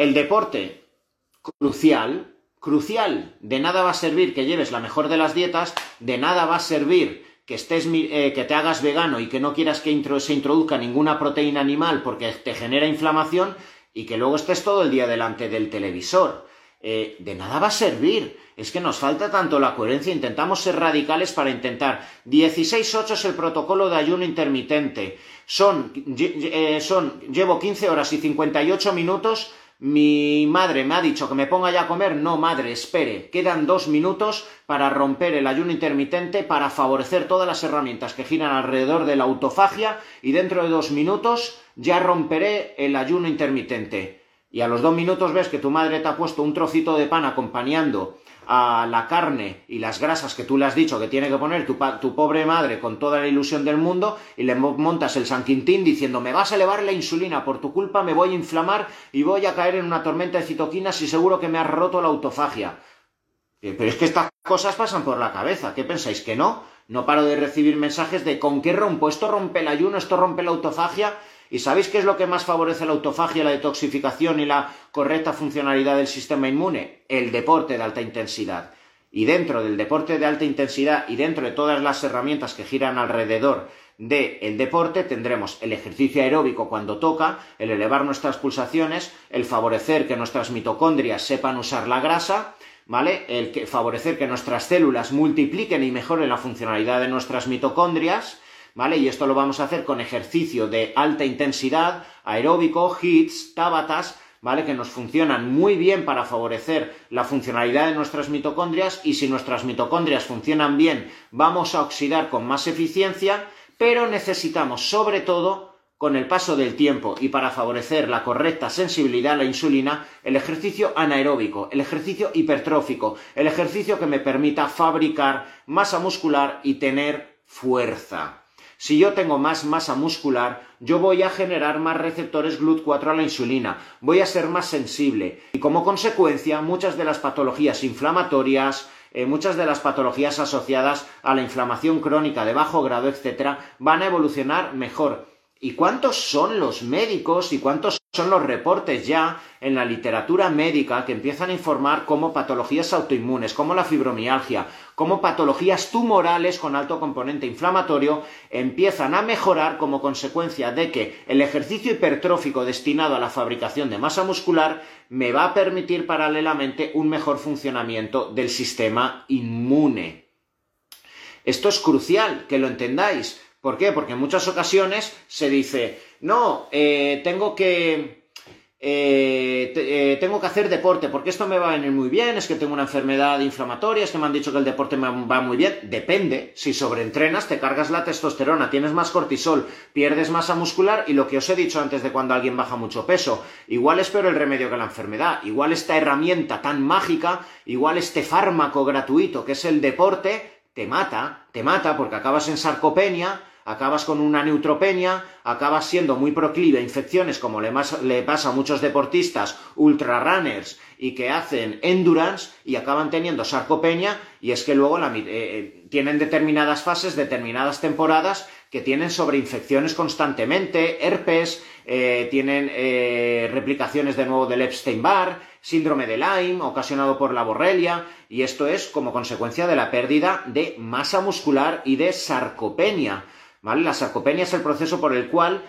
El deporte, crucial, crucial. De nada va a servir que lleves la mejor de las dietas, de nada va a servir que estés eh, que te hagas vegano y que no quieras que se introduzca ninguna proteína animal porque te genera inflamación y que luego estés todo el día delante del televisor. Eh, de nada va a servir. Es que nos falta tanto la coherencia, intentamos ser radicales para intentar. 16.8 es el protocolo de ayuno intermitente. Son, eh, son, llevo 15 horas y 58 minutos. Mi madre me ha dicho que me ponga ya a comer. No, madre, espere. Quedan dos minutos para romper el ayuno intermitente, para favorecer todas las herramientas que giran alrededor de la autofagia y dentro de dos minutos ya romperé el ayuno intermitente y a los dos minutos ves que tu madre te ha puesto un trocito de pan acompañando a la carne y las grasas que tú le has dicho que tiene que poner tu, pobre madre con toda la ilusión del mundo y le montas el San Quintín diciendo me vas a elevar la insulina, por tu culpa me voy a inflamar y voy a caer en una tormenta de citoquinas y seguro que me has roto la autofagia. Eh, pero es que estas cosas pasan por la cabeza, ¿qué pensáis que no? No paro de recibir mensajes de ¿con qué rompo? Esto rompe el ayuno, esto rompe la autofagia ¿Y sabéis qué es lo que más favorece la autofagia, la detoxificación y la correcta funcionalidad del sistema inmune? El deporte de alta intensidad. Y dentro del deporte de alta intensidad y dentro de todas las herramientas que giran alrededor del deporte tendremos el ejercicio aeróbico cuando toca, el elevar nuestras pulsaciones, el favorecer que nuestras mitocondrias sepan usar la grasa, ¿vale? El favorecer que nuestras células multipliquen y mejoren la funcionalidad de nuestras mitocondrias, ¿vale? Y esto lo vamos a hacer con ejercicio de alta intensidad, aeróbico, hits, tabatas, ¿vale? Que nos funcionan muy bien para favorecer la funcionalidad de nuestras mitocondrias y si nuestras mitocondrias funcionan bien, vamos a oxidar con más eficiencia, pero necesitamos sobre todo con el paso del tiempo y para favorecer la correcta sensibilidad a la insulina, el ejercicio anaeróbico, el ejercicio hipertrófico, el ejercicio que me permita fabricar masa muscular y tener fuerza. Si yo tengo más masa muscular, yo voy a generar más receptores GLUT4 a la insulina, voy a ser más sensible y como consecuencia muchas de las patologías inflamatorias, eh, muchas de las patologías asociadas a la inflamación crónica de bajo grado, etcétera, van a evolucionar mejor. ¿Y cuántos son los médicos y cuántos son los reportes ya en la literatura médica que empiezan a informar cómo patologías autoinmunes, como la fibromialgia, como patologías tumorales con alto componente inflamatorio empiezan a mejorar como consecuencia de que el ejercicio hipertrófico destinado a la fabricación de masa muscular me va a permitir paralelamente un mejor funcionamiento del sistema inmune. Esto es crucial que lo entendáis. ¿Por qué? Porque en muchas ocasiones se dice, no, eh, tengo que... Eh, eh, tengo que hacer deporte porque esto me va a venir muy bien, es que tengo una enfermedad inflamatoria, es que me han dicho que el deporte me va muy bien. Depende, si sobreentrenas te cargas la testosterona, tienes más cortisol, pierdes masa muscular y lo que os he dicho antes de cuando alguien baja mucho peso, igual es peor el remedio que la enfermedad, igual esta herramienta tan mágica, igual este fármaco gratuito que es el deporte, te mata, te mata porque acabas en sarcopenia, acabas con una neutropenia, acabas siendo muy proclive a infecciones como le, pasa a muchos deportistas ultra runners y que hacen endurance y acaban teniendo sarcopenia y es que luego eh, eh, tienen determinadas fases, determinadas temporadas que tienen sobreinfecciones constantemente, herpes, eh, tienen replicaciones de nuevo del Epstein-Barr, síndrome de Lyme ocasionado por la borrelia y esto es como consecuencia de la pérdida de masa muscular y de sarcopenia. La sarcopenia es el proceso por el cual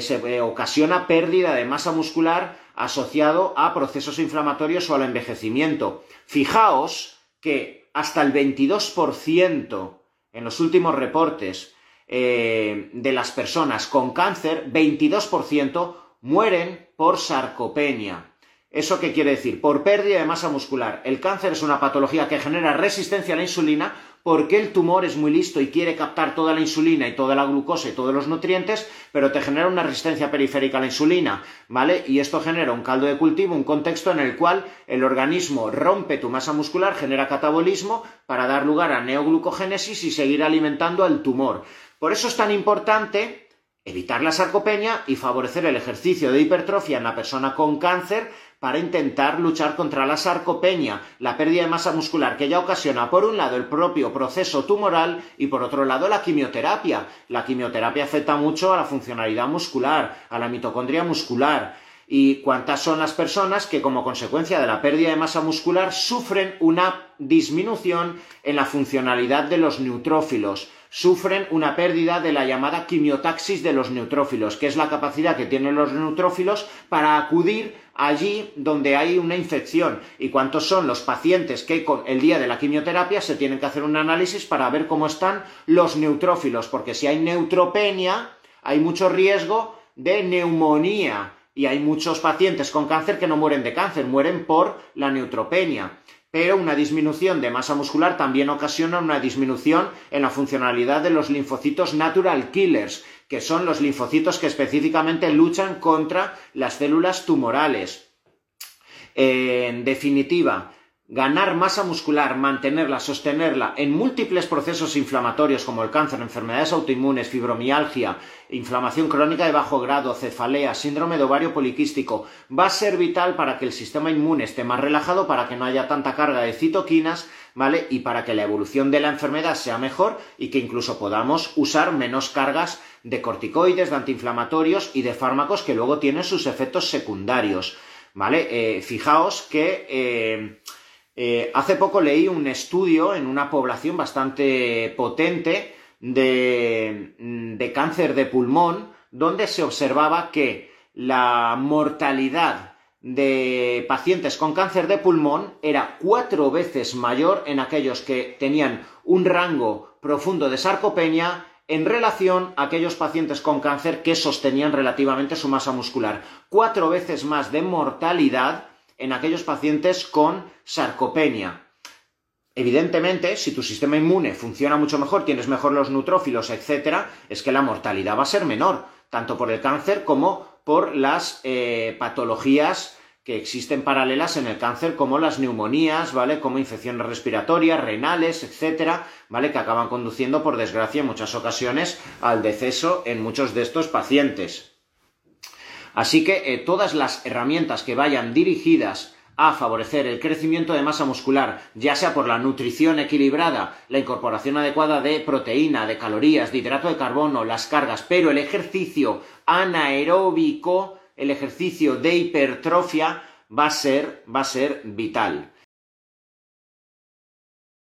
se eh, ocasiona pérdida de masa muscular asociado a procesos inflamatorios o al envejecimiento. Fijaos que hasta el 22% en los últimos reportes eh, de las personas con cáncer, 22% mueren por sarcopenia. ¿Eso qué quiere decir? Por pérdida de masa muscular. El cáncer es una patología que genera resistencia a la insulina porque el tumor es muy listo y quiere captar toda la insulina y toda la glucosa y todos los nutrientes, pero te genera una resistencia periférica a la insulina, ¿vale? Y esto genera un caldo de cultivo, un contexto en el cual el organismo rompe tu masa muscular, genera catabolismo para dar lugar a neoglucogénesis y seguir alimentando al tumor. Por eso es tan importante evitar la sarcopenia y favorecer el ejercicio de hipertrofia en la persona con cáncer para intentar luchar contra la sarcopenia, la pérdida de masa muscular que ya ocasiona por un lado el propio proceso tumoral y por otro lado la quimioterapia. La quimioterapia afecta mucho a la funcionalidad muscular, a la mitocondria muscular. y cuántas son las personas que como consecuencia de la pérdida de masa muscular sufren una disminución en la funcionalidad de los neutrófilos, sufren una pérdida de la llamada quimiotaxis de los neutrófilos, que es la capacidad que tienen los neutrófilos para acudir allí donde hay una infección. Y cuántos son los pacientes que con el día de la quimioterapia se tienen que hacer un análisis para ver cómo están los neutrófilos, porque si hay neutropenia hay mucho riesgo de neumonía. Y hay muchos pacientes con cáncer que no mueren de cáncer, mueren por la neutropenia. Pero una disminución de masa muscular también ocasiona una disminución en la funcionalidad de los linfocitos natural killers, que son los linfocitos que específicamente luchan contra las células tumorales. En definitiva, ganar masa muscular, mantenerla, sostenerla en múltiples procesos inflamatorios como el cáncer, enfermedades autoinmunes, fibromialgia, inflamación crónica de bajo grado, cefalea, síndrome de ovario poliquístico, va a ser vital para que el sistema inmune esté más relajado, para que no haya tanta carga de citoquinas, ¿vale? Y para que la evolución de la enfermedad sea mejor y que incluso podamos usar menos cargas de corticoides, de antiinflamatorios y de fármacos que luego tienen sus efectos secundarios, ¿vale? Eh, fijaos que eh, eh, hace poco leí un estudio en una población bastante potente de, de cáncer de pulmón, donde se observaba que la mortalidad de pacientes con cáncer de pulmón era cuatro veces mayor en aquellos que tenían un rango profundo de sarcopenia en relación a aquellos pacientes con cáncer que sostenían relativamente su masa muscular. Cuatro veces más de mortalidad en aquellos pacientes con sarcopenia. Evidentemente, si tu sistema inmune funciona mucho mejor, tienes mejor los neutrófilos, etc., es que la mortalidad va a ser menor, tanto por el cáncer como por las eh, patologías que existen paralelas en el cáncer, como las neumonías, ¿vale? Como infecciones respiratorias, renales, etcétera, ¿vale? Que acaban conduciendo, por desgracia, en muchas ocasiones al deceso en muchos de estos pacientes. Así que eh, todas las herramientas que vayan dirigidas a favorecer el crecimiento de masa muscular, ya sea por la nutrición equilibrada, la incorporación adecuada de proteína, de calorías, de hidrato de carbono, las cargas, pero el ejercicio anaeróbico, el ejercicio de hipertrofia, va a ser, va a ser vital.